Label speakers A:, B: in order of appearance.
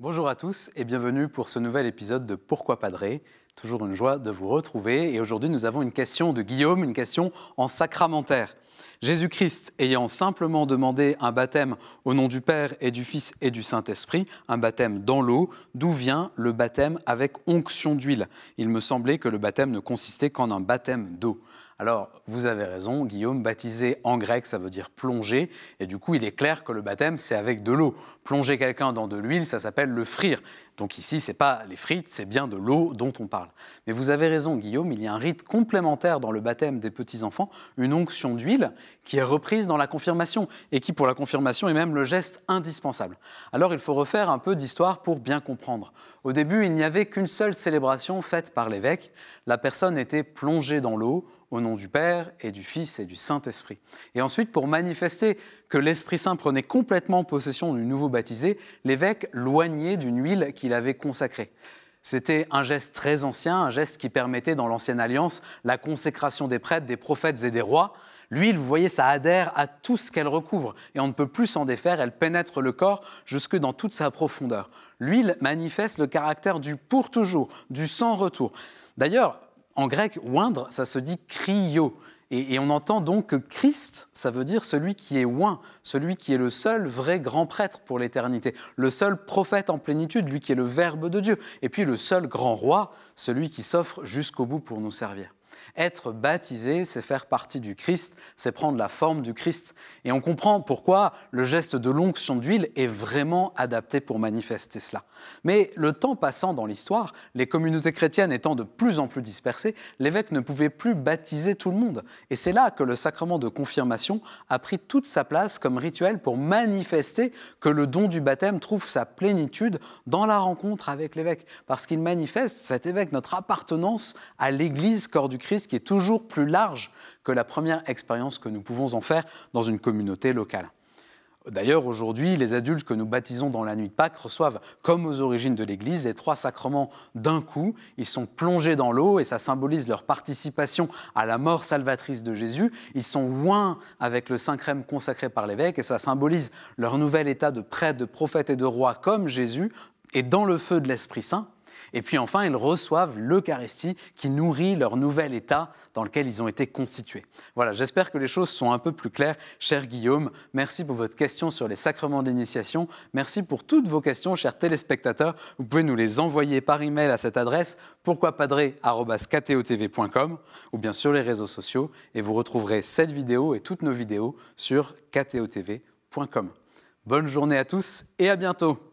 A: Bonjour à tous et bienvenue pour ce nouvel épisode de Pourquoi Padré Toujours une joie de vous retrouver et aujourd'hui nous avons une question de Guillaume, une question en sacramentaire. Jésus-Christ ayant simplement demandé un baptême au nom du Père et du Fils et du Saint-Esprit, un baptême dans l'eau, d'où vient le baptême avec onction d'huile? Il me semblait que le baptême ne consistait qu'en un baptême d'eau. Alors, vous avez raison, Guillaume, baptiser en grec, ça veut dire plonger, et du coup, il est clair que le baptême, c'est avec de l'eau. Plonger quelqu'un dans de l'huile, ça s'appelle le frire. Donc ici, c'est pas les frites, c'est bien de l'eau dont on parle. Mais vous avez raison, Guillaume, il y a un rite complémentaire dans le baptême des petits-enfants, une onction d'huile qui est reprise dans la confirmation, et qui, pour la confirmation, est même le geste indispensable. Alors, il faut refaire un peu d'histoire pour bien comprendre. Au début, il n'y avait qu'une seule célébration faite par l'évêque. La personne était plongée dans l'eau, au nom du Père et du Fils et du Saint-Esprit. Et ensuite, pour manifester que l'Esprit Saint prenait complètement possession du nouveau baptisé, l'évêque loignait d'une huile qu'il avait consacrée. C'était un geste très ancien, un geste qui permettait dans l'Ancienne Alliance la consécration des prêtres, des prophètes et des rois. L'huile, vous voyez, ça adhère à tout ce qu'elle recouvre et on ne peut plus s'en défaire, elle pénètre le corps jusque dans toute sa profondeur. L'huile manifeste le caractère du pour toujours, du sans retour. D'ailleurs, en grec, oindre, ça se dit cryo. Et, on entend donc que Christ, ça veut dire celui qui est oint, celui qui est le seul vrai grand prêtre pour l'éternité, le seul prophète en plénitude, lui qui est le Verbe de Dieu, et puis le seul grand roi, celui qui s'offre jusqu'au bout pour nous servir. Être baptisé, c'est faire partie du Christ, c'est prendre la forme du Christ. Et on comprend pourquoi le geste de l'onction d'huile est vraiment adapté pour manifester cela. Mais le temps passant dans l'histoire, les communautés chrétiennes étant de plus en plus dispersées, l'évêque ne pouvait plus baptiser tout le monde. Et c'est là que le sacrement de confirmation a pris toute sa place comme rituel pour manifester que le don du baptême trouve sa plénitude dans la rencontre avec l'évêque. Parce qu'il manifeste, cet évêque, notre appartenance à l'Église, corps du Christ, qui est toujours plus large que la première expérience que nous pouvons en faire dans une communauté locale. D'ailleurs, aujourd'hui, les adultes que nous baptisons dans la nuit de Pâques reçoivent, comme aux origines de l'Église, les trois sacrements d'un coup. Ils sont plongés dans l'eau et ça symbolise leur participation à la mort salvatrice de Jésus. Ils sont loin avec le Saint Crème consacré par l'évêque et ça symbolise leur nouvel état de prêtre, de prophète et de roi comme Jésus et dans le feu de l'Esprit Saint. Et puis enfin, ils reçoivent l'Eucharistie qui nourrit leur nouvel état dans lequel ils ont été constitués. Voilà, j'espère que les choses sont un peu plus claires. Cher Guillaume, merci pour votre question sur les sacrements d'initiation. Merci pour toutes vos questions, chers téléspectateurs. Vous pouvez nous les envoyer par email à cette adresse pourquoipadré.com ou bien sur les réseaux sociaux. Et vous retrouverez cette vidéo et toutes nos vidéos sur ktotv.com. Bonne journée à tous et à bientôt